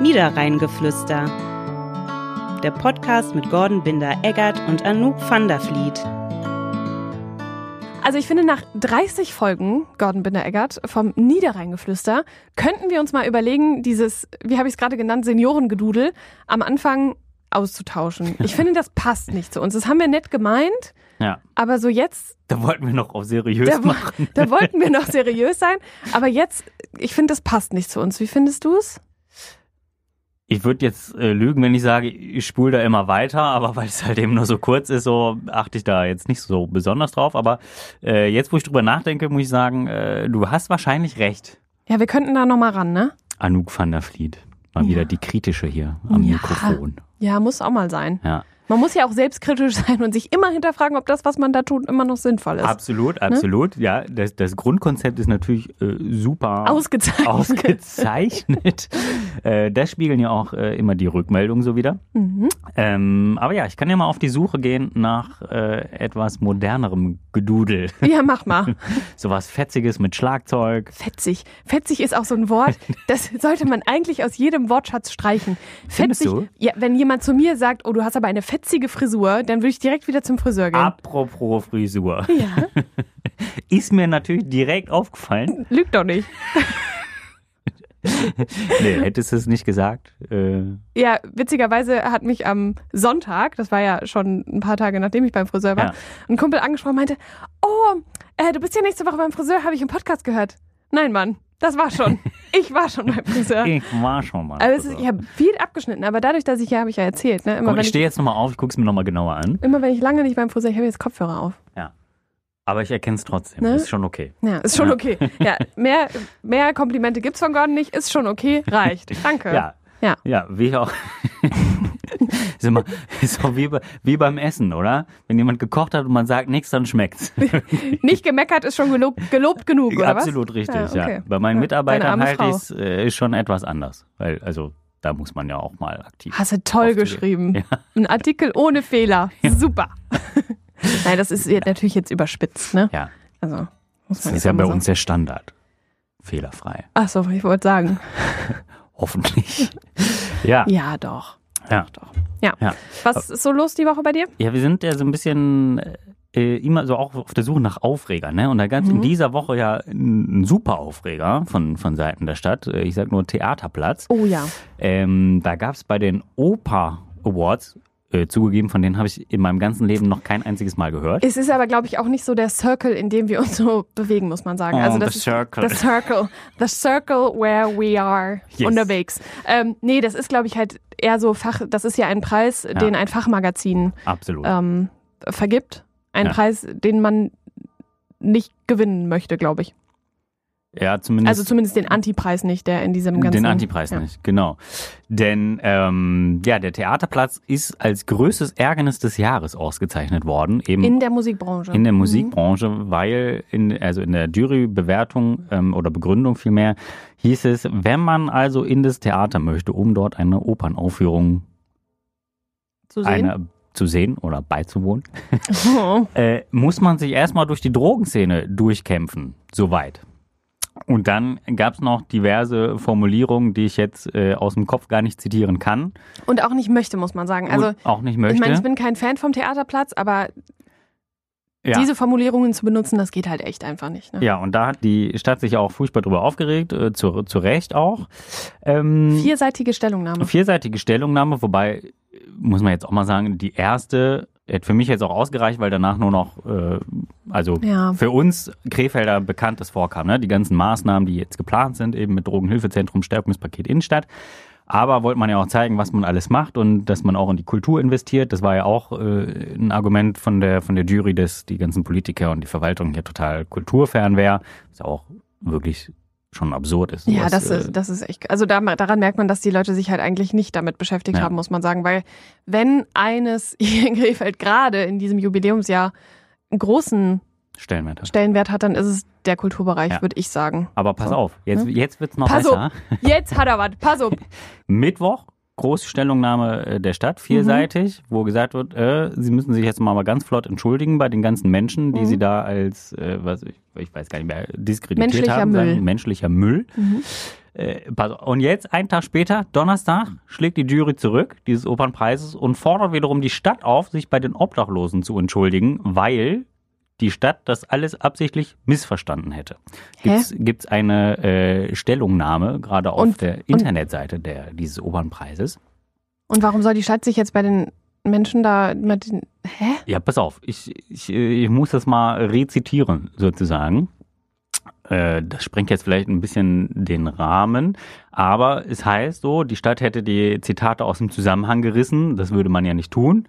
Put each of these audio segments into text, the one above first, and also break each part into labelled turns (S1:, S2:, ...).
S1: Niederrheingeflüster. Der Podcast mit Gordon Binder-Eggert und Anouk van der Vliet.
S2: Also ich finde, nach 30 Folgen Gordon Binder-Eggert vom Niederrheingeflüster könnten wir uns mal überlegen, dieses, wie habe ich es gerade genannt, Seniorengedudel am Anfang auszutauschen. Ich finde, das passt nicht zu uns. Das haben wir nett gemeint.
S3: Ja.
S2: Aber so jetzt.
S3: Da wollten wir noch auf seriös
S2: da,
S3: machen.
S2: Da wollten wir noch seriös sein. Aber jetzt, ich finde, das passt nicht zu uns. Wie findest du es?
S3: Ich würde jetzt äh, lügen, wenn ich sage, ich spule da immer weiter, aber weil es halt eben nur so kurz ist, so achte ich da jetzt nicht so besonders drauf. Aber äh, jetzt, wo ich drüber nachdenke, muss ich sagen, äh, du hast wahrscheinlich recht.
S2: Ja, wir könnten da nochmal ran, ne?
S3: Anouk van der Vliet. Mal
S2: Ja.
S3: wieder die kritische hier am
S2: Ja.
S3: Mikrofon.
S2: Ja, muss auch mal sein.
S3: Ja.
S2: Man muss ja auch selbstkritisch sein und sich immer hinterfragen, ob das, was man da tut, immer noch sinnvoll ist.
S3: Absolut, absolut. Ja, das, das Grundkonzept ist natürlich äh, super
S2: Ausgezeichnet.
S3: ausgezeichnet. äh, das spiegeln ja auch äh, immer die Rückmeldungen so wieder.
S2: Mhm.
S3: Ähm, aber ja, ich kann ja mal auf die Suche gehen nach äh, etwas modernerem Gedudel.
S2: Ja, mach mal.
S3: Sowas Fetziges mit Schlagzeug.
S2: Fetzig. Fetzig ist auch so ein Wort, das sollte man eigentlich aus jedem Wortschatz streichen.
S3: Findest
S2: Fetzig.
S3: du?
S2: Ja, wenn jemand zu mir sagt, oh, du hast aber eine fetzige Frisur, dann würde ich direkt wieder zum Friseur gehen.
S3: Apropos Frisur.
S2: Ja,
S3: Ist mir natürlich direkt aufgefallen.
S2: lügt doch nicht.
S3: Nee, hättest du es nicht gesagt. Äh,
S2: Ja, witzigerweise hat mich am Sonntag, das war ja schon ein paar Tage nachdem ich beim Friseur war,
S3: Ja.
S2: ein Kumpel angesprochen und meinte, oh, äh, du bist ja nächste Woche beim Friseur, habe ich im Podcast gehört. Nein, Mann, das war schon. Ich war schon beim Friseur.
S3: ich war schon mal.
S2: Also es ist, ich habe viel abgeschnitten, aber dadurch, dass ich ja, habe ich ja erzählt, ne? Immer, wenn
S3: ich stehe jetzt nochmal auf, ich gucke es mir nochmal genauer an.
S2: immer wenn ich lange nicht beim Friseur, ich habe jetzt Kopfhörer auf.
S3: Ja. Aber ich erkenne es trotzdem.
S2: Ne?
S3: Ist schon okay.
S2: Ja, ist schon
S3: Ja.
S2: okay. Ja, mehr, mehr Komplimente gibt's von Gordon nicht, ist schon okay, reicht. Danke.
S3: Ja.
S2: Ja.
S3: Ja, wie auch. ist, immer, ist auch wie, bei- wie beim Essen, oder? Wenn jemand gekocht hat und man sagt nichts, dann schmeckt's.
S2: Nicht gemeckert ist schon gelobt, gelobt genug, oder was?
S3: Absolut richtig,
S2: Ja,
S3: ja.
S2: okay.
S3: Bei meinen
S2: Ja,
S3: Mitarbeitern halt
S2: Frau.
S3: ist, äh, ist schon etwas anders. Weil, also, da muss man ja auch mal aktiv.
S2: Hast du toll geschrieben.
S3: Ja.
S2: Ein Artikel ohne Fehler. Super. Nein, das ist natürlich jetzt überspitzt, ne?
S3: Ja.
S2: Also, muss
S3: Das
S2: man
S3: ist
S2: jetzt
S3: ja bei
S2: so-
S3: uns der Standard. Fehlerfrei.
S2: Ach so, ich wollte sagen.
S3: Hoffentlich. ja.
S2: Ja, doch.
S3: Ja.
S2: Doch. Ja.
S3: Ja.
S2: Was ist so los die Woche bei dir?
S3: Ja, wir sind ja so ein bisschen äh, immer so auch auf der Suche nach Aufreger, ne? Und da gab es
S2: Mhm.
S3: in dieser Woche ja einen super Aufreger von, von Seiten der Stadt. Äh, Ich sag nur Theaterplatz.
S2: Oh ja.
S3: Ähm, da gab es bei den Oper Awards, äh, zugegeben, von denen habe ich in meinem ganzen Leben noch kein einziges Mal gehört.
S2: Es ist aber, glaube ich, auch nicht so der Circle, in dem wir uns so bewegen, muss man sagen.
S3: Oh,
S2: also
S3: the
S2: das ist
S3: circle.
S2: The Circle. The Circle where we are
S3: Yes.
S2: unterwegs. Ähm, nee, das ist, glaube ich, halt eher so Fach, das ist ja ein Preis, den ein Fachmagazin
S3: Absolut.
S2: ähm, vergibt. Ein
S3: Ja.
S2: Preis, den man nicht gewinnen möchte, glaube ich.
S3: Ja, zumindest.
S2: Also zumindest den Antipreis nicht, der in diesem ganzen...
S3: Den Antipreis
S2: ja.
S3: nicht, genau. Denn ähm, ja, der Theaterplatz ist als größtes Ärgernis des Jahres ausgezeichnet worden, eben
S2: In der Musikbranche.
S3: in der
S2: Mhm.
S3: Musikbranche, weil in, also in der Jurybewertung ähm, oder Begründung vielmehr hieß es, wenn man also in das Theater möchte, um dort eine Opernaufführung
S2: Zu sehen.
S3: eine, zu sehen oder beizuwohnen,
S2: Oh.
S3: äh, muss man sich erstmal durch die Drogenszene durchkämpfen, soweit. Und dann gab es noch diverse Formulierungen, die ich jetzt äh, aus dem Kopf gar nicht zitieren kann
S2: Und auch nicht möchte, muss man sagen. Also
S3: und auch nicht möchte.
S2: ich meine, ich bin kein Fan vom Theaterplatz, aber
S3: ja.
S2: diese Formulierungen zu benutzen, das geht halt echt einfach nicht. Ne?
S3: Ja, und da hat die Stadt sich auch furchtbar drüber aufgeregt, äh, zu, zu Recht auch. Ähm,
S2: Vierseitige Stellungnahme.
S3: vierseitige Stellungnahme, wobei, muss man jetzt auch mal sagen, die erste hätte für mich jetzt auch ausgereicht, weil danach nur noch, äh, also
S2: Ja.
S3: für uns Krefelder Bekanntes vorkam, ne? die ganzen Maßnahmen, die jetzt geplant sind, eben mit Drogenhilfezentrum, Stärkungspaket Innenstadt. Aber wollte man ja auch zeigen, was man alles macht und dass man auch in die Kultur investiert. Das war ja auch äh, ein Argument von der, von der Jury, dass die ganzen Politiker und die Verwaltung hier total kulturfern wäre. Was auch wirklich schon absurd ist.
S2: Ja, das
S3: äh,
S2: ist, das ist echt. Also da, daran merkt man, dass die Leute sich halt eigentlich nicht damit beschäftigt
S3: Ja.
S2: haben, muss man sagen. Weil wenn eines hier in Krefeld gerade in diesem Jubiläumsjahr einen großen
S3: Stellenwert hat.
S2: Stellenwert hat, dann ist es der Kulturbereich,
S3: Ja.
S2: würde ich sagen.
S3: Aber pass
S2: So.
S3: auf, jetzt,
S2: Hm?
S3: jetzt wird's noch
S2: Pass
S3: besser.
S2: Jetzt hat er was. Pass auf.
S3: Mittwoch, große Stellungnahme äh, der Stadt, vierseitig, wo gesagt wird, äh, sie müssen sich jetzt mal, ganz flott entschuldigen bei den ganzen Menschen, die
S2: Mhm.
S3: sie da als, äh, was ich, ich weiß gar nicht mehr, diskreditiert
S2: Menschlicher
S3: haben.
S2: Müll.
S3: Sagen, menschlicher Müll.
S2: Mhm.
S3: Äh, und jetzt, einen Tag später, Donnerstag, schlägt die Jury zurück, dieses Opernpreises, und fordert wiederum die Stadt auf, sich bei den Obdachlosen zu entschuldigen, weil die Stadt das alles absichtlich missverstanden hätte.
S2: Hä?
S3: Gibt es eine äh, Stellungnahme, gerade auf
S2: Und-
S3: der Internetseite der, dieses Opernpreises.
S2: Und warum soll die Stadt sich jetzt bei den Menschen da mit den. Hä?
S3: Ja, pass auf, ich, ich, ich muss das mal rezitieren, sozusagen. Äh, Das sprengt jetzt vielleicht ein bisschen den Rahmen, aber es heißt so, die Stadt hätte die Zitate aus dem Zusammenhang gerissen, das würde man ja nicht tun.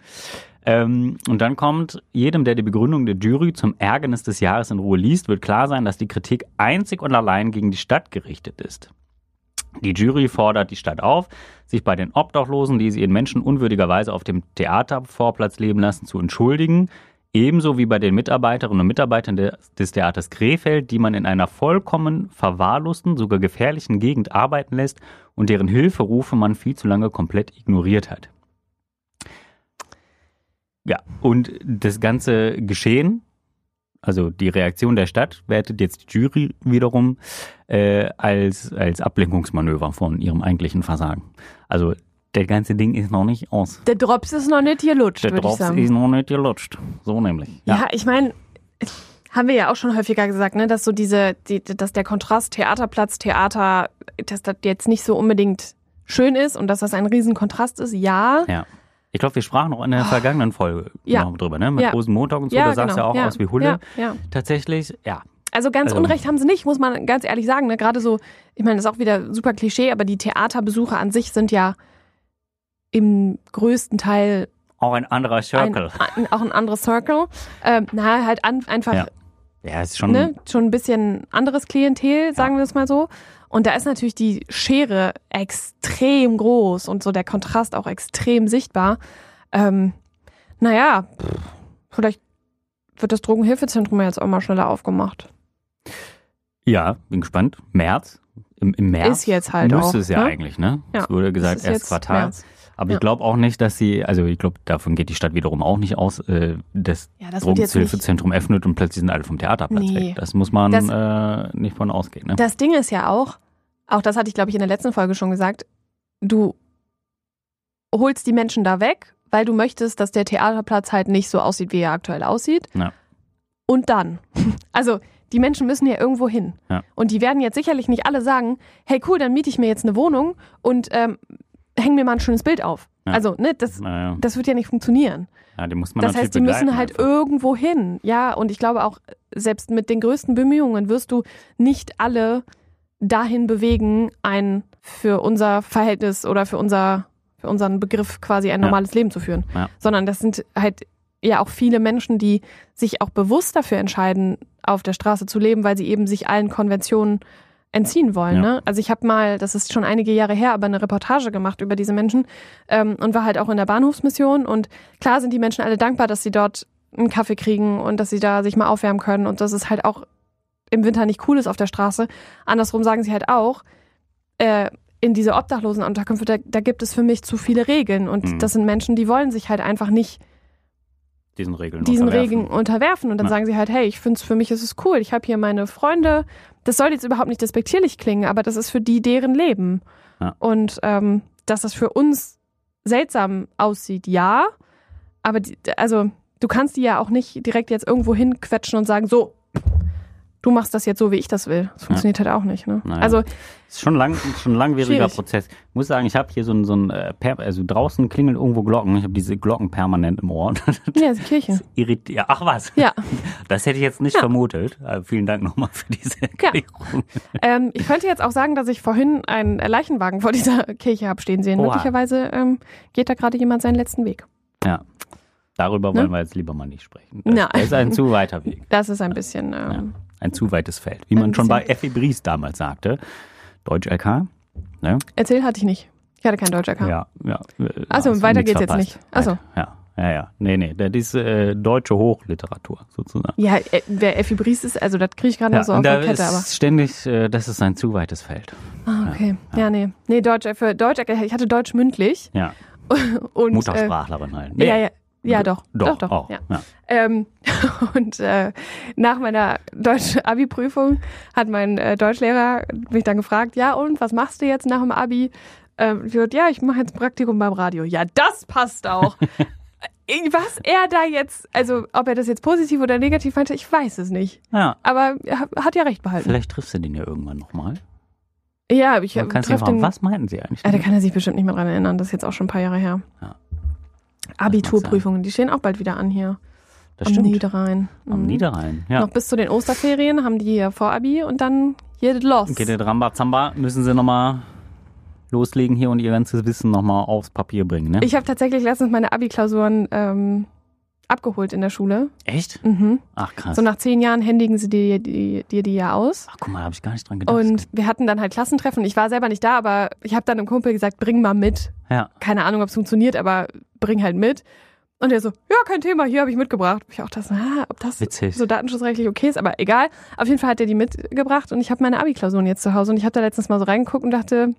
S3: Ähm, und dann kommt, jedem, der die Begründung der Jury zum Ärgernis des Jahres in Ruhe liest, wird klar sein, dass die Kritik einzig und allein gegen die Stadt gerichtet ist. Die Jury fordert die Stadt auf, sich bei den Obdachlosen, die sie in menschenunwürdiger auf dem Theatervorplatz leben lassen, zu entschuldigen, ebenso wie bei den Mitarbeiterinnen und Mitarbeitern de- des Theaters Krefeld, die man in einer vollkommen verwahrlosten, sogar gefährlichen Gegend arbeiten lässt und deren Hilferufe man viel zu lange komplett ignoriert hat. Ja, und das ganze Geschehen, also die Reaktion der Stadt, wertet jetzt die Jury wiederum äh, als, als Ablenkungsmanöver von ihrem eigentlichen Versagen. Also das ganze Ding ist noch nicht aus.
S2: Der Drops ist noch nicht gelutscht,
S3: Der
S2: würde ich
S3: Drops
S2: sagen.
S3: ist noch nicht gelutscht. So nämlich.
S2: Ja, ich meine, haben wir ja auch schon häufiger gesagt, ne, dass so diese, die, dass der Kontrast Theaterplatz, Theater, dass das jetzt nicht so unbedingt schön ist und dass das ein Riesenkontrast ist. Ja.
S3: Ja. Ich glaube, wir sprachen auch in der vergangenen Folge
S2: Ah. Ja.
S3: noch drüber, ne? Mit
S2: Ja.
S3: Rosenmontag und so.
S2: ja,
S3: da sah es
S2: genau.
S3: ja auch
S2: ja.
S3: aus wie Hulle.
S2: Ja, ja.
S3: Tatsächlich, ja.
S2: Also ganz
S3: Also-
S2: Unrecht haben sie nicht, muss man ganz ehrlich sagen. Ne? Gerade so, ich meine, das ist auch wieder super Klischee, aber die Theaterbesucher an sich sind ja im größten Teil
S3: Auch ein anderer Circle.
S2: ein, auch ein anderes Circle. Ähm, na, halt an, einfach
S3: Ja. ja, ist schon.
S2: ne, schon ein bisschen anderes Klientel, sagen wir es mal so. Und da ist natürlich die Schere extrem groß und so der Kontrast auch extrem sichtbar. Ähm, naja, vielleicht wird das Drogenhilfezentrum ja jetzt auch mal schneller aufgemacht.
S3: Ja, bin gespannt. März. Im, im März.
S2: Ist jetzt halt
S3: Müsste
S2: auch,
S3: es ja
S2: ne?
S3: eigentlich, ne?
S2: Ja,
S3: Es wurde gesagt, erst Quartal.
S2: März.
S3: Aber
S2: Ja.
S3: ich glaube auch nicht, dass sie, also ich glaube, davon geht die Stadt wiederum auch nicht aus, äh, das
S2: Ja, das.
S3: Drogenhilfezentrum öffnet und plötzlich sind alle vom Theaterplatz
S2: Nee.
S3: weg. Das muss man
S2: Das-
S3: äh, nicht von ausgehen. Ne?
S2: Das Ding ist ja auch, auch das hatte ich, glaube ich, in der letzten Folge schon gesagt, du holst die Menschen da weg, weil du möchtest, dass der Theaterplatz halt nicht so aussieht, wie er aktuell aussieht.
S3: Ja.
S2: Und dann, also die Menschen müssen ja irgendwo hin.
S3: Ja.
S2: Und die werden jetzt sicherlich nicht alle sagen, hey cool, dann miete ich mir jetzt eine Wohnung und ähm, häng mir mal ein schönes Bild auf.
S3: Ja.
S2: Also, ne, das,
S3: naja,
S2: das wird ja nicht funktionieren.
S3: ja, die muss man
S2: Das heißt, die müssen halt
S3: einfach.
S2: irgendwo hin. Ja, und ich glaube auch, selbst mit den größten Bemühungen wirst du nicht alle dahin bewegen, ein für unser Verhältnis oder für unser für unseren Begriff quasi ein
S3: Ja.
S2: normales Leben zu führen.
S3: Ja.
S2: Sondern das sind halt ja auch viele Menschen, die sich auch bewusst dafür entscheiden, auf der Straße zu leben, weil sie eben sich allen Konventionen entziehen wollen.
S3: Ja.
S2: Ne? Also ich habe mal, das ist schon einige Jahre her, aber eine Reportage gemacht über diese Menschen ähm, und war halt auch in der Bahnhofsmission und klar sind die Menschen alle dankbar, dass sie dort einen Kaffee kriegen und dass sie da sich mal aufwärmen können und dass es halt auch im Winter nicht cool ist auf der Straße. Andersrum sagen sie halt auch, äh, in diese Obdachlosenunterkünfte, da, da gibt es für mich zu viele Regeln und
S3: Mhm.
S2: das sind Menschen, die wollen sich halt einfach nicht
S3: diesen Regeln
S2: diesen
S3: unterwerfen.
S2: Regeln unterwerfen und dann
S3: Ja.
S2: sagen sie halt, hey, ich finde es für mich ist es cool, ich habe hier meine Freunde. Das soll jetzt überhaupt nicht despektierlich klingen, aber das ist für die deren Leben.
S3: Ja.
S2: Und ähm, dass das für uns seltsam aussieht, ja, aber die, also du kannst die ja auch nicht direkt jetzt irgendwo hinquetschen und sagen, so, du machst das jetzt so, wie ich das will. Das funktioniert halt auch nicht. Ne?
S3: Naja.
S2: Also
S3: ist schon lang, schon ein langwieriger
S2: Schwierig.
S3: Prozess. Ich muss sagen, ich habe hier so ein, so ein äh, also draußen klingeln irgendwo Glocken. Ich habe diese Glocken permanent im Ohr.
S2: ja, das ist Kirche.
S3: Irritiert. Ach was.
S2: Ja.
S3: Das hätte ich jetzt nicht
S2: Ja.
S3: vermutet. Äh, vielen Dank nochmal für diese Erklärung.
S2: Ähm, ich könnte jetzt auch sagen, dass ich vorhin einen Leichenwagen vor dieser Kirche habe stehen sehen.
S3: Oha.
S2: Möglicherweise ähm, geht da gerade jemand seinen letzten Weg.
S3: Ja. Darüber
S2: Ne?
S3: wollen wir jetzt lieber mal nicht sprechen. Das,
S2: Nein.
S3: das ist ein zu weiter Weg.
S2: Das ist ein bisschen. Ähm,
S3: Ein zu weites Feld. Wie man
S2: Ein
S3: schon bei. Effi Bries damals sagte. Deutsch LK. Ne?
S2: Erzählt hatte ich nicht. Ich hatte kein Deutscher.
S3: Ja, ja. äh,
S2: Also, weiter geht's jetzt
S3: verpasst.
S2: nicht. Ach so.
S3: Ja, ja, ja. Nee, nee. Das ist äh, deutsche Hochliteratur sozusagen.
S2: Ja, äh, wer Effi Bries ist, also das kriege ich gerade
S3: Ja,
S2: noch so auf der Kette, aber.
S3: ist ständig, äh, das ist ein zu weites Feld.
S2: Ah, okay. Ja, nee. Nee, Deutsch, äh, für Deutsch, äh, ich hatte Deutsch mündlich.
S3: Ja,
S2: Und,
S3: Muttersprachlerin halt.
S2: Äh, ja, ja. Ja, doch.
S3: Doch,
S2: doch,
S3: auch.
S2: Ja.
S3: Ja.
S2: Ähm, und äh, nach meiner Deutsch-Abi-Prüfung hat mein äh, Deutschlehrer mich dann gefragt, ja und, was machst du jetzt nach dem Abi? Ähm, ich gesagt, ja, ich mache jetzt ein Praktikum beim Radio. Ja, das passt auch. Äh, was er da jetzt, also ob er das jetzt positiv oder negativ meinte, ich weiß es nicht.
S3: ja.
S2: Aber er hat- ja recht behalten.
S3: Vielleicht triffst du den ja irgendwann nochmal.
S2: Ja, aber ich
S3: fragen,
S2: den.
S3: was meinten sie eigentlich?
S2: Ja, da kann er sich bestimmt nicht mehr dran erinnern. Das ist jetzt auch schon ein paar Jahre her.
S3: Ja.
S2: Abiturprüfungen, die stehen auch bald wieder an hier.
S3: das
S2: am
S3: stimmt.
S2: Niederrhein.
S3: Am
S2: Mhm.
S3: Niederrhein. Ja.
S2: Noch bis zu den Osterferien haben die hier Vorabi und dann geht es los.
S3: Geht der Rambazamba, müssen sie nochmal loslegen hier und ihr ganzes Wissen nochmal aufs Papier bringen, ne?
S2: Ich habe tatsächlich letztens meine Abi-Klausuren ähm, abgeholt in der Schule.
S3: Echt?
S2: Mhm.
S3: Ach krass.
S2: So nach zehn Jahren händigen sie dir die, die, die ja aus.
S3: Ach guck mal, habe ich gar nicht dran gedacht.
S2: Und wir hatten dann halt Klassentreffen. Ich war selber nicht da, aber ich habe dann einem Kumpel gesagt, bring mal mit.
S3: ja.
S2: Keine Ahnung, ob es funktioniert, aber bring halt mit. Und er so, ja, kein Thema, hier habe ich mitgebracht. Ich auch das, ah, ob das
S3: Witzig.
S2: so datenschutzrechtlich okay ist, aber egal. Auf jeden Fall hat er die mitgebracht und ich habe meine Abi-Klausuren jetzt zu Hause und ich habe da letztens mal so reingeguckt und dachte,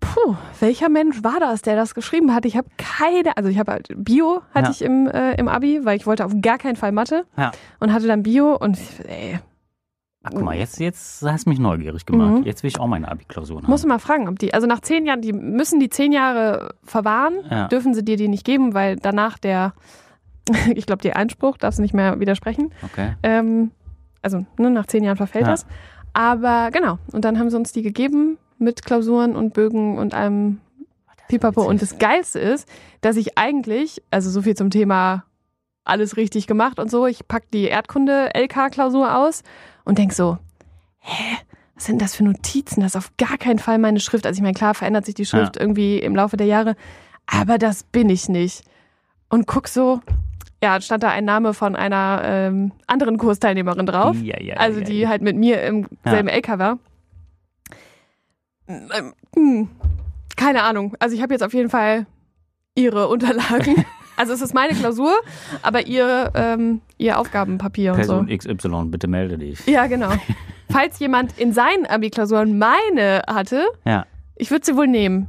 S2: puh, welcher Mensch war das, der das geschrieben hat? Ich habe keine, also ich habe halt Bio hatte
S3: Ja.
S2: ich im, äh, im Abi, weil ich wollte auf gar keinen Fall Mathe
S3: Ja.
S2: und hatte dann Bio und ey,
S3: Ach, guck mal, jetzt, jetzt hast du mich neugierig gemacht.
S2: Mhm.
S3: Jetzt will ich auch meine Abi-Klausuren
S2: muss
S3: haben.
S2: mal fragen, ob die, also nach zehn Jahren, die müssen die zehn Jahre verwahren,
S3: Ja.
S2: dürfen sie dir die nicht geben, weil danach der, ich glaube, der Einspruch darfst du nicht mehr widersprechen.
S3: Okay.
S2: Ähm, also ne, nach zehn Jahren verfällt das. Aber genau, und dann haben sie uns die gegeben mit Klausuren und Bögen und einem Pipapo. Und das Geilste ist, dass ich eigentlich, also so viel zum Thema alles richtig gemacht und so, ich pack die Erdkunde-LK-Klausur aus und denk so, hä, was sind das für Notizen? Das ist auf gar keinen Fall meine Schrift. Also ich meine, klar verändert sich die Schrift irgendwie im Laufe der Jahre, aber das bin ich nicht. Und guck so, ja, stand da ein Name von einer ähm, anderen Kursteilnehmerin drauf.
S3: Ja, ja,
S2: Also
S3: ja,
S2: die
S3: ja.
S2: halt mit mir im
S3: Ja.
S2: selben LK war. Hm, Keine Ahnung. Also ich habe jetzt auf jeden Fall ihre Unterlagen. also es ist meine Klausur, aber ihr, ähm, ihr Aufgabenpapier und so.
S3: Person XY, bitte melde dich.
S2: Ja, genau. Falls jemand in seinen Abi-Klausuren meine hatte,
S3: Ja,
S2: ich würde sie wohl nehmen.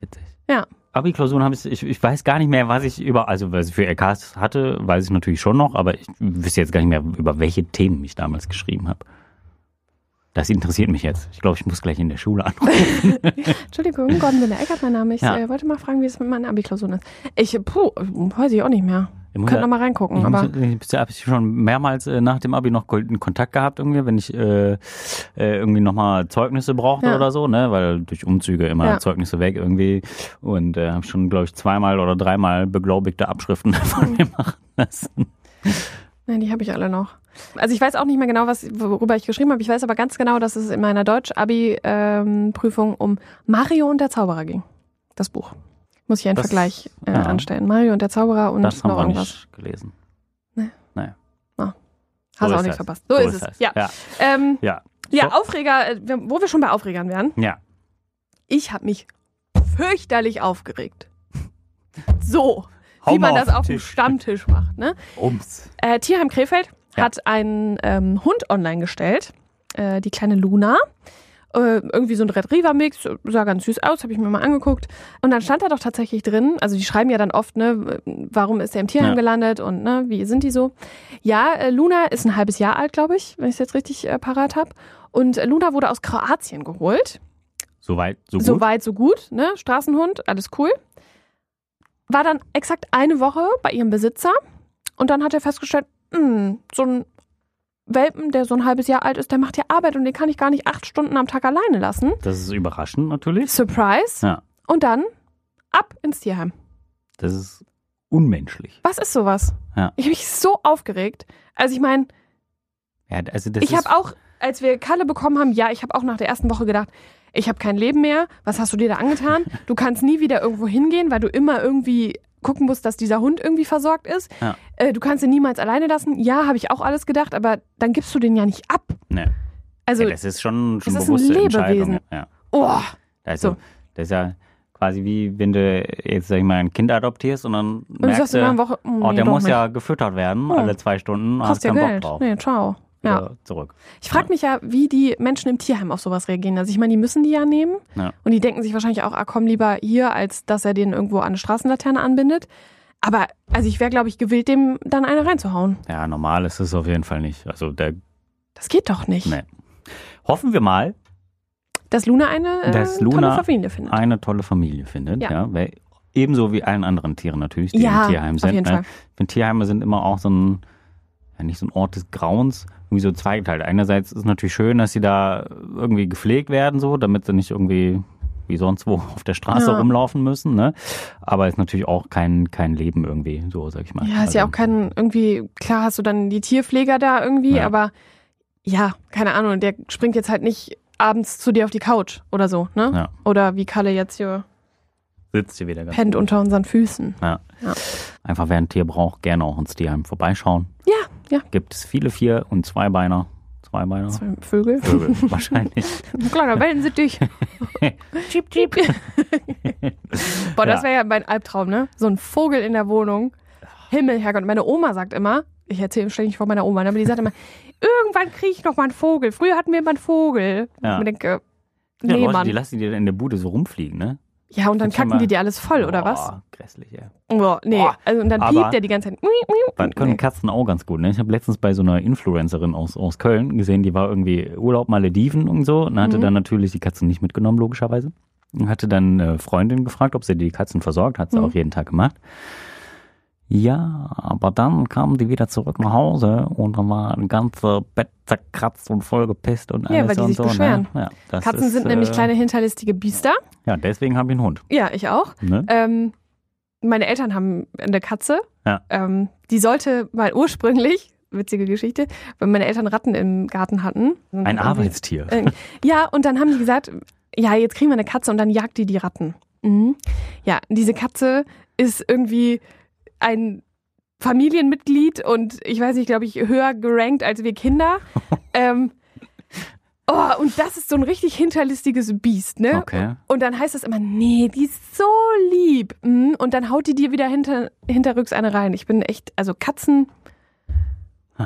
S3: witzig.
S2: Ja.
S3: Abi-Klausuren habe ich, ich, ich weiß gar nicht mehr, was ich über, also was ich für LKs hatte, weiß ich natürlich schon noch, aber ich wüsste jetzt gar nicht mehr, über welche Themen ich damals geschrieben habe. Das interessiert mich jetzt. Ich glaube, ich muss gleich in der Schule anrufen.
S2: Entschuldigung, Gordon Winter Eckert, mein Name. Ich
S3: Ja.
S2: äh, wollte mal fragen, wie es mit meinen Abi-Klausuren ist. Ich, puh, weiß ich auch nicht mehr.
S3: Ich muss
S2: Könnt
S3: ja-
S2: noch mal reingucken,
S3: Ich
S2: aber.
S3: habe ich schon mehrmals äh, nach dem Abi noch Ko- Kontakt gehabt irgendwie, wenn ich äh, äh, irgendwie nochmal Zeugnisse brauchte
S2: Ja.
S3: oder so, ne, weil durch Umzüge immer
S2: Ja.
S3: Zeugnisse weg irgendwie und äh, habe schon glaube ich zweimal oder dreimal beglaubigte Abschriften von mir machen lassen.
S2: Nein, die habe ich alle noch. Also ich weiß auch nicht mehr genau, was, worüber ich geschrieben habe. Ich weiß aber ganz genau, dass es in meiner Deutsch-Abi-Prüfung um Mario und der Zauberer ging. Das Buch. Muss ich einen
S3: Das-
S2: Vergleich äh,
S3: ja.
S2: anstellen. Mario und der Zauberer und
S3: das haben
S2: noch
S3: wir
S2: irgendwas.
S3: nicht gelesen.
S2: Hast
S3: So
S2: du auch
S3: ist
S2: nichts verpasst. So, ist es.
S3: das.
S2: Ja.
S3: ja.
S2: Ähm,
S3: Ja.
S2: ja,
S3: So.
S2: Aufreger, äh, wo wir schon bei Aufregern wären.
S3: Ja.
S2: Ich habe mich fürchterlich aufgeregt. So,
S3: Hau
S2: wie man das
S3: auf
S2: dem
S3: Tisch.
S2: Stammtisch macht. Ne?
S3: Ums.
S2: Äh, Tierheim Krefeld
S3: Ja.
S2: hat einen ähm, Hund online gestellt, äh, die kleine Luna. Äh, irgendwie so ein Retriever-Mix, sah ganz süß aus, habe ich mir mal angeguckt. Und dann stand da doch tatsächlich drin, also die schreiben ja dann oft, ne, warum ist er im Tierheim
S3: Ja.
S2: gelandet und ne, wie sind die so? Ja, äh, Luna ist ein halbes Jahr alt, glaube ich, wenn ich es jetzt richtig äh, parat habe. Und äh, Luna wurde aus Kroatien geholt.
S3: Soweit, so gut.
S2: So weit, so gut, ne? Straßenhund, alles cool. War dann exakt eine Woche bei ihrem Besitzer und dann hat er festgestellt, hm, so ein Welpen, der so ein halbes Jahr alt ist, der macht ja Arbeit und den kann ich gar nicht acht Stunden am Tag alleine lassen.
S3: Das ist überraschend natürlich.
S2: Surprise.
S3: Ja.
S2: Und dann ab ins Tierheim.
S3: Das ist unmenschlich.
S2: Was ist sowas?
S3: Ja.
S2: Ich habe mich so aufgeregt. Also ich meine,
S3: Ja, also
S2: ich habe auch, als wir Kalle bekommen haben, ja, ich habe auch nach der ersten Woche gedacht, ich habe kein Leben mehr. Was hast du dir da angetan? Du kannst nie wieder irgendwo hingehen, weil du immer irgendwie gucken musst, dass dieser Hund irgendwie versorgt ist.
S3: Ja.
S2: Äh, du kannst ihn niemals alleine lassen. Ja, habe ich auch alles gedacht, aber dann gibst du den ja nicht ab.
S3: Ne.
S2: Also,
S3: ja, das ist schon, schon
S2: es ist ein
S3: bewusste
S2: Lebewesen.
S3: Entscheidung. Ja.
S2: oh,
S3: Also,
S2: So.
S3: das ist ja quasi wie wenn du jetzt, sag ich mal, ein Kind adoptierst und dann
S2: und
S3: merkst du,
S2: Woche,
S3: oh,
S2: nee,
S3: der muss
S2: nicht.
S3: ja gefüttert werden,
S2: Oh.
S3: alle zwei Stunden, hast
S2: Kostet ja
S3: keinen Bock
S2: Geld.
S3: drauf.
S2: Nee, ciao. Ja.
S3: Zurück.
S2: Ich frage mich ja, wie die Menschen im Tierheim auf sowas reagieren. Also ich meine, die müssen die ja nehmen.
S3: Ja.
S2: Und die denken sich wahrscheinlich auch, ah komm, lieber hier, als dass er den irgendwo an eine Straßenlaterne anbindet. Aber, also ich wäre, glaube ich, gewillt, dem dann eine reinzuhauen.
S3: Ja, normal ist es auf jeden Fall nicht. Also der,
S2: Das geht doch nicht.
S3: nee. Hoffen wir mal,
S2: Dass Luna eine äh,
S3: Dass
S2: tolle
S3: Luna
S2: Familie findet.
S3: eine tolle Familie findet.
S2: Ja.
S3: Ja. weil, ebenso wie allen anderen Tieren natürlich, die
S2: Ja,
S3: im Tierheim
S2: auf
S3: sind.
S2: jeden
S3: ne?
S2: Fall.
S3: Ich finde, Tierheime sind immer auch so ein, ja nicht so ein Ort des Grauens, irgendwie so zweigeteilt. Einerseits ist es natürlich schön, dass sie da irgendwie gepflegt werden, so, damit sie nicht irgendwie wie sonst wo auf der Straße
S2: Ja.
S3: rumlaufen müssen. Ne? Aber ist natürlich auch kein, kein Leben irgendwie, so sag ich mal.
S2: Ja, ist ja
S3: Also,
S2: auch kein, irgendwie, klar hast du dann die Tierpfleger da irgendwie,
S3: Ja.
S2: aber ja, keine Ahnung, der springt jetzt halt nicht abends zu dir auf die Couch oder so, ne?
S3: Ja.
S2: Oder wie Kalle jetzt hier
S3: Sitzt hier wieder ganz
S2: pennt unter unseren Füßen.
S3: Ja.
S2: Ja.
S3: Einfach wer ein Tier braucht, gerne auch ins Tierheim vorbeischauen.
S2: Ja, ja.
S3: Gibt es viele Vier- und Zweibeiner. Zweibeiner?
S2: Zwei Vögel.
S3: Vögel, wahrscheinlich.
S2: Kleiner, dich. cheep, cheep. Boah, das
S3: Ja.
S2: wäre ja mein Albtraum, ne? So ein Vogel in der Wohnung. Himmel, Herrgott. Meine Oma sagt immer, ich erzähle ständig von meiner Oma, ne, aber die sagt immer, irgendwann kriege ich noch mal einen Vogel. Früher hatten wir immer einen Vogel.
S3: Ja.
S2: Ich denke,
S3: Ja,
S2: nee,
S3: Leute,
S2: Mann.
S3: die lassen die dann in der Bude so rumfliegen, ne?
S2: Ja, und dann kacken
S3: mal-
S2: die dir alles voll, oder was?
S3: Boah, Grässlich, ja.
S2: Boah, nee.
S3: Boah.
S2: Also, und dann
S3: Aber-
S2: piept der die ganze Zeit.
S3: Das können. Katzen auch ganz gut, ne? Ich habe letztens bei so einer Influencerin aus, aus Köln gesehen, die war irgendwie Urlaub Malediven und so und hatte
S2: Mhm.
S3: dann natürlich die Katzen nicht mitgenommen, logischerweise. Und hatte dann äh, Freundin gefragt, ob sie die Katzen versorgt, hat sie
S2: Mhm.
S3: auch jeden Tag gemacht. Ja, aber dann kamen die wieder zurück nach Hause und dann war ein ganze Bett zerkratzt und vollgepisst und
S2: Ja,
S3: alles
S2: weil die
S3: und
S2: sich
S3: so.
S2: beschweren.
S3: Ne? Ja, das
S2: Katzen
S3: ist,
S2: sind nämlich
S3: äh,
S2: kleine hinterlistige Biester.
S3: Ja, deswegen habe ich einen Hund.
S2: Ja, ich auch.
S3: Ne?
S2: Ähm, meine Eltern haben eine Katze.
S3: Ja.
S2: Ähm, die sollte mal ursprünglich, witzige Geschichte, weil meine Eltern Ratten im Garten hatten.
S3: Ein Arbeitstier.
S2: Äh, ja, und dann haben die gesagt, ja, jetzt kriegen wir eine Katze und dann jagt die die Ratten. Mhm. Ja, diese Katze ist irgendwie ein Familienmitglied und ich weiß nicht, glaube ich, höher gerankt als wir Kinder. ähm, oh, und das ist so ein richtig hinterlistiges Biest, ne?
S3: Okay.
S2: Und dann heißt es immer, nee, die ist so lieb. Mhm. Und dann haut die dir wieder hinter, hinterrücks eine rein. Ich bin echt, also Katzen,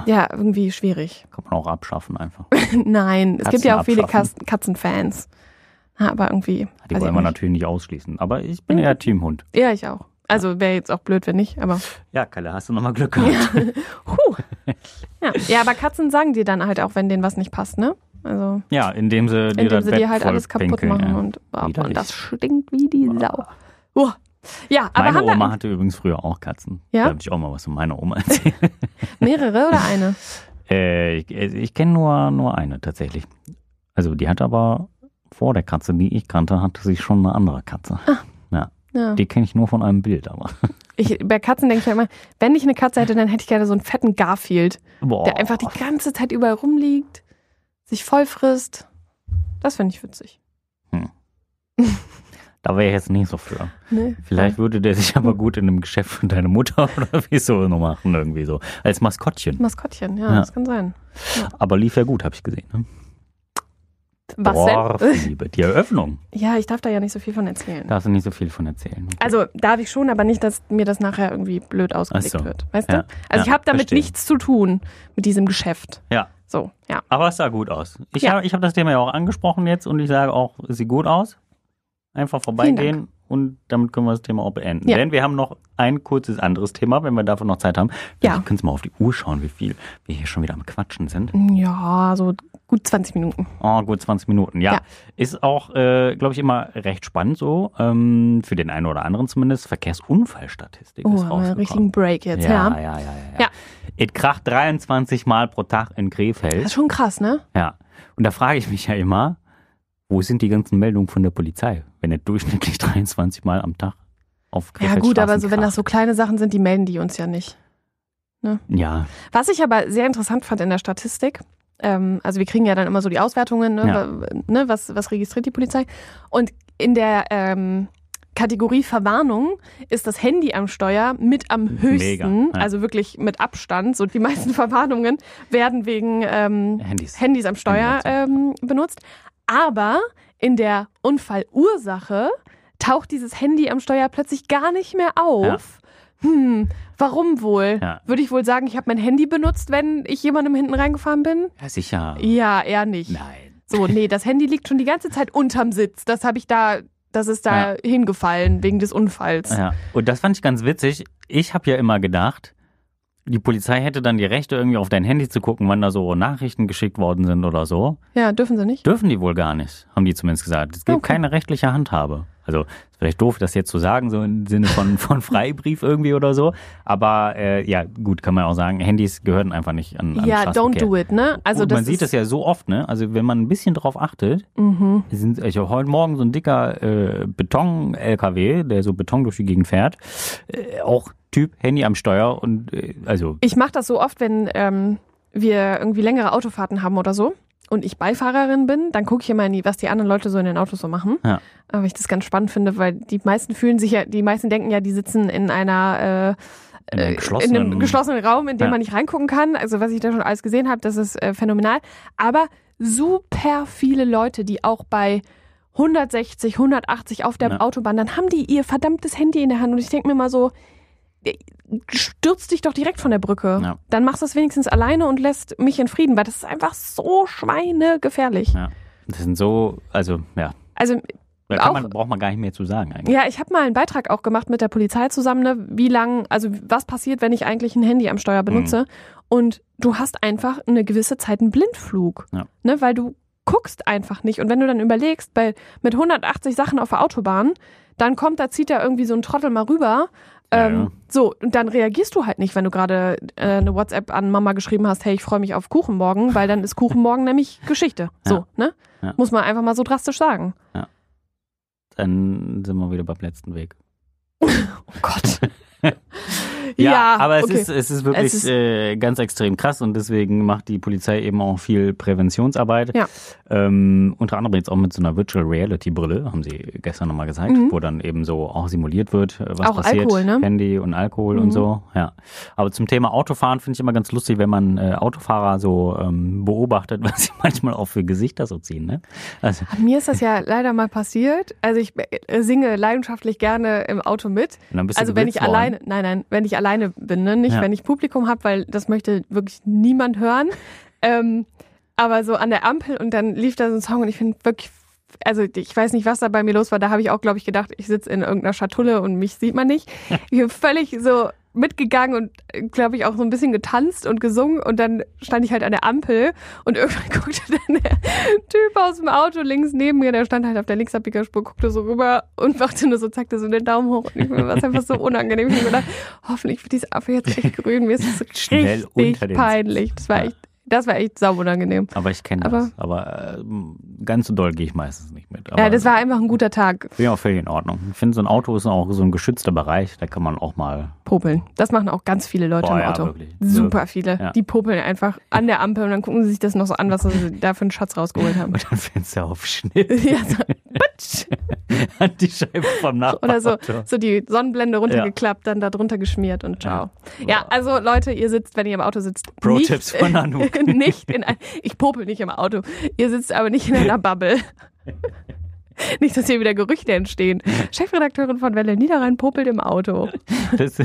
S2: ja, irgendwie schwierig.
S3: Kann man auch abschaffen einfach.
S2: Nein, es gibt
S3: Katzen
S2: ja auch viele
S3: abschaffen.
S2: Katzenfans. Ja, aber irgendwie.
S3: Die wollen wir natürlich nicht ausschließen. Aber ich bin
S2: Mhm.
S3: eher Teamhund.
S2: Ja, ich auch. Also wäre jetzt auch blöd, wenn nicht, aber.
S3: Ja, Kalle, hast du nochmal Glück gehabt.
S2: Puh. Ja. ja, aber Katzen sagen dir dann halt auch, wenn denen was nicht passt, ne? Also,
S3: Ja, indem sie dir
S2: indem
S3: das
S2: sie
S3: Bett
S2: dir halt
S3: voll
S2: alles kaputt
S3: pinkeln,
S2: machen
S3: ja.
S2: und, oh, und das stinkt wie die Sau. Uah. Ja, aber
S3: Meine
S2: haben
S3: Oma hatte übrigens früher auch Katzen.
S2: Ja?
S3: Da habe ich auch mal was von meiner Oma erzählt.
S2: mehrere oder eine?
S3: äh, ich ich kenne nur, nur eine tatsächlich. Also die hatte aber vor der Katze, die ich kannte, hatte sie schon eine andere Katze.
S2: Ja.
S3: Die kenne ich nur von einem Bild, aber.
S2: Ich, bei Katzen denke ich ja immer, wenn ich eine Katze hätte, dann hätte ich gerne so einen fetten Garfield,
S3: Boah.
S2: der einfach die ganze Zeit überall rumliegt, sich voll frisst. Das finde ich witzig.
S3: Da wäre ich jetzt nicht so für.
S2: Nee.
S3: Vielleicht würde der sich aber gut in einem Geschäft von deiner Mutter oder wie so noch machen, irgendwie so. Als Maskottchen.
S2: Maskottchen, ja,
S3: Ja.
S2: das kann sein.
S3: Aber lief ja gut, habe ich gesehen. Ne?
S2: Was denn?
S3: Dorfliebe, die Eröffnung.
S2: Ja, ich darf da ja nicht so viel von erzählen.
S3: Darfst du nicht so viel von erzählen.
S2: Also darf ich schon, aber nicht, dass mir das nachher irgendwie blöd ausgelegt
S3: so.
S2: wird. Weißt
S3: Ja.
S2: du? Also
S3: Ja,
S2: ich habe damit
S3: verstehe.
S2: nichts zu tun mit diesem Geschäft.
S3: Ja.
S2: So, ja.
S3: Aber es sah gut aus. Ich
S2: Ja.
S3: habe hab das Thema ja auch angesprochen jetzt und ich sage auch, es sieht gut aus. Einfach vorbeigehen und damit können wir das Thema auch beenden.
S2: Ja.
S3: Denn wir haben noch ein kurzes anderes Thema, wenn wir dafür noch Zeit haben.
S2: Ja.
S3: Wir können mal auf die Uhr schauen, wie viel wir hier schon wieder am Quatschen sind.
S2: Ja, so gut 20 Minuten.
S3: Oh, gut 20 Minuten. Ja,
S2: Ja.
S3: ist auch, äh, glaube ich, immer recht spannend so. Ähm, für den einen oder anderen zumindest. Verkehrsunfallstatistik
S2: Oh,
S3: ist rausgekommen.
S2: richtigen Break jetzt,
S3: ja,
S2: ja.
S3: ja, ja, ja, ja.
S2: Ja.
S3: Es kracht 23 Mal pro Tag in
S2: Das
S3: Krefeld.
S2: ist schon krass, ne?
S3: Ja. Und da frage ich mich ja immer, wo sind die ganzen Meldungen von der Polizei, wenn er durchschnittlich 23 Mal am Tag auf
S2: Ja gut, aber so wenn das so kleine Sachen sind, die melden die uns ja nicht.
S3: Ja,
S2: Was ich aber sehr interessant fand in der Statistik, ähm, also wir kriegen ja dann immer so die Auswertungen, ne,
S3: Ja.
S2: ne, was, was registriert die Polizei. Und in der ähm, Kategorie Verwarnung ist das Handy am Steuer mit am höchsten,
S3: Mega, ja.
S2: also wirklich mit Abstand. So die meisten Verwarnungen werden wegen ähm,
S3: Handys.
S2: Handys am Steuer ähm, benutzt. Aber in der Unfallursache taucht dieses Handy am Steuer plötzlich gar nicht mehr auf. Hm, warum wohl?
S3: Ja.
S2: Würde ich wohl sagen, ich habe mein Handy benutzt, wenn ich jemandem hinten reingefahren bin?
S3: Ja, sicher.
S2: Ja, eher nicht.
S3: Nein.
S2: So, nee, das Handy liegt schon die ganze Zeit unterm Sitz. Das habe ich da das ist da hingefallen wegen des Unfalls.
S3: Ja. Und das fand ich ganz witzig. Ich habe ja immer gedacht, die Polizei hätte dann die Rechte, irgendwie auf dein Handy zu gucken, wann da so Nachrichten geschickt worden sind oder so.
S2: Ja, dürfen sie nicht?
S3: Dürfen die wohl gar nicht, haben die zumindest gesagt. Es gibt
S2: Okay.
S3: keine rechtliche Handhabe. Also ist vielleicht doof, das jetzt zu sagen, so im Sinne von, von Freibrief irgendwie oder so. Aber äh, ja, gut, kann man auch sagen, Handys gehören einfach nicht an, an
S2: Ja, don't do it, ne? Also
S3: man sieht das ja so oft, ne? Also wenn man ein bisschen drauf achtet,
S2: Mhm.
S3: sind, ich habe heute Morgen so ein dicker äh, Beton-LKW, der so Beton durch die Gegend fährt, äh, auch Typ Handy am Steuer und äh, also
S2: Ich mache das so oft, wenn ähm, wir irgendwie längere Autofahrten haben oder so und ich Beifahrerin bin, dann gucke ich immer in die, was die anderen Leute so in den Autos so machen.
S3: Ja.
S2: Aber ich das ganz spannend finde, weil die meisten fühlen sich ja, die meisten denken ja, die sitzen in einer äh,
S3: in einem
S2: äh,
S3: geschlossenen,
S2: in einem geschlossenen Raum, in dem
S3: Ja.
S2: man nicht reingucken kann. Also was ich da schon alles gesehen habe, das ist äh, phänomenal. Aber super viele Leute, die auch bei 160, 180 auf der
S3: Ja.
S2: Autobahn, dann haben die ihr verdammtes Handy in der Hand und ich denke mir mal so, stürz dich doch direkt von der Brücke.
S3: Ja.
S2: Dann machst du es wenigstens alleine und lässt mich in Frieden, weil das ist einfach so schweinegefährlich.
S3: Ja. Das sind so, also ja,
S2: Also
S3: da
S2: Auch-
S3: man, braucht man gar nicht mehr zu sagen eigentlich.
S2: Ja, ich habe mal einen Beitrag auch gemacht mit der Polizei zusammen, ne, wie lang, also was passiert, wenn ich eigentlich ein Handy am Steuer benutze. Und du hast einfach eine gewisse Zeit einen Blindflug,
S3: Ja.
S2: ne, weil du guckst einfach nicht. Und wenn du dann überlegst, bei, mit 180 Sachen auf der Autobahn, dann kommt, da zieht da irgendwie so ein Trottel mal rüber.
S3: Ja,
S2: Ähm,
S3: ja.
S2: So, und dann reagierst du halt nicht, wenn du gerade äh, eine WhatsApp an Mama geschrieben hast, hey, ich freue mich auf Kuchen morgen, weil dann ist Kuchen morgen nämlich Geschichte. So,
S3: Ja.
S2: ne?
S3: Ja.
S2: Muss man einfach mal so drastisch sagen.
S3: Dann sind wir wieder beim letzten Weg.
S2: Oh Gott.
S3: Ja, aber es
S2: okay.
S3: ist, es ist wirklich
S2: Es ist-
S3: äh, ganz extrem krass und deswegen macht die Polizei eben auch viel Präventionsarbeit.
S2: Ja.
S3: Ähm, unter anderem jetzt auch mit so einer Virtual Reality Brille, haben sie gestern nochmal gesagt,
S2: Mhm.
S3: wo dann eben so auch simuliert wird, äh, was
S2: Auch
S3: passiert.
S2: Alkohol, ne?
S3: Handy und Alkohol
S2: Mhm.
S3: und so. Ja. Aber zum Thema Autofahren finde ich immer ganz lustig, wenn man äh, Autofahrer so ähm, beobachtet, was sie manchmal auch für Gesichter so ziehen. Ne? Also,
S2: Mir ist das ja leider mal passiert. Also ich äh, singe leidenschaftlich gerne im Auto mit. Also wenn ich
S3: worden.
S2: Alleine, nein, nein, wenn ich alleine bin, ne? nicht
S3: Ja.
S2: wenn ich Publikum habe, weil das möchte wirklich niemand hören. ähm, aber so an der Ampel und dann lief da so ein Song und ich finde wirklich, also ich weiß nicht, was da bei mir los war. Da habe ich auch, glaube ich, gedacht, ich sitze in irgendeiner Schatulle und mich sieht man nicht. Ich bin völlig so mitgegangen und glaube ich auch so ein bisschen getanzt und gesungen und dann stand ich halt an der Ampel und irgendwann guckte dann der Typ aus dem Auto links neben mir, der stand halt auf der Linksabbiegerspur, guckte so rüber und machte nur so, zeigte so den Daumen hoch und ich, mir war es einfach so unangenehm. Ich habe mir gedacht, hoffentlich wird diese Affe jetzt echt grün, mir ist
S3: unter
S2: richtig peinlich. Das war echt, das war echt sauunangenehm.
S3: Aber ich kenne das. Aber äh, ganz so doll gehe ich meistens nicht mit. Aber
S2: Ja, das war einfach ein guter Tag.
S3: Ich auch völlig in Ordnung. Ich finde, so ein Auto ist auch so ein geschützter Bereich. Da kann man auch mal.
S2: Popeln. Das machen auch ganz viele Leute
S3: Boah,
S2: im
S3: ja,
S2: Auto.
S3: wirklich.
S2: Super viele.
S3: Ja.
S2: Die popeln einfach an der Ampel und dann gucken sie sich das noch so an, was sie da für einen Schatz rausgeholt haben.
S3: Und dann Fenster auf Schnitt
S2: ja, so.
S3: an die Scheibe vom Nachbarn.
S2: Oder so, so die Sonnenblende runtergeklappt, dann da drunter geschmiert und ciao. Ja, also Leute, ihr sitzt, wenn ihr im Auto sitzt,
S3: Pro-Tipps von Anouk.
S2: nicht in ein, ich popel nicht im Auto. Ihr sitzt aber nicht in einer Bubble. Nicht, dass hier wieder Gerüchte entstehen. Chefredakteurin von Welle Niederrhein popelt im Auto.
S3: Das,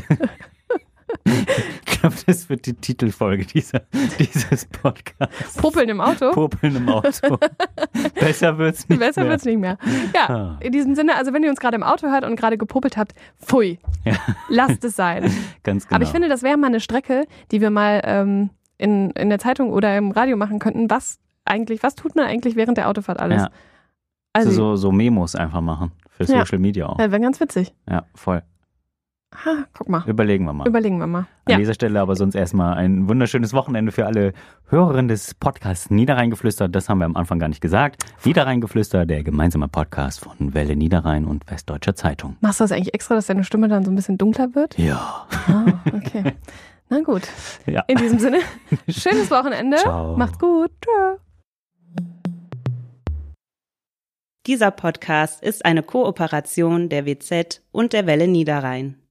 S3: ich glaube, das wird die Titelfolge dieser, dieses Podcasts.
S2: Popeln im Auto?
S3: Popeln im Auto. Besser wird's nicht
S2: Besser
S3: mehr.
S2: wird's nicht mehr. Ja,
S3: Ah.
S2: in diesem Sinne, also wenn ihr uns gerade im Auto hört und gerade gepopelt habt, pfui,
S3: Ja,
S2: lasst es sein.
S3: ganz genau.
S2: Aber ich finde, das wäre mal eine Strecke, die wir mal ähm, in, in der Zeitung oder im Radio machen könnten. Was eigentlich, was tut man eigentlich während der Autofahrt alles?
S3: Ja.
S2: Also,
S3: so, so Memos einfach machen. Für
S2: Ja.
S3: Social Media auch.
S2: ja, wäre ganz witzig.
S3: Ja, voll.
S2: Ha, guck mal.
S3: Überlegen wir mal.
S2: Überlegen wir mal.
S3: An
S2: Ja.
S3: dieser Stelle aber sonst erstmal ein wunderschönes Wochenende für alle Hörerinnen des Podcasts Niederrheingeflüster. Das haben wir am Anfang gar nicht gesagt. Niederrheingeflüster, der gemeinsame Podcast von Welle Niederrhein und Westdeutscher Zeitung.
S2: Machst du das eigentlich extra, dass deine Stimme dann so ein bisschen dunkler wird?
S3: Ja.
S2: Ah, okay. Na gut.
S3: Ja.
S2: In diesem Sinne, schönes Wochenende.
S3: Ciao.
S2: Macht's gut. Tschö.
S1: Dieser Podcast ist eine Kooperation der WZ und der Welle Niederrhein.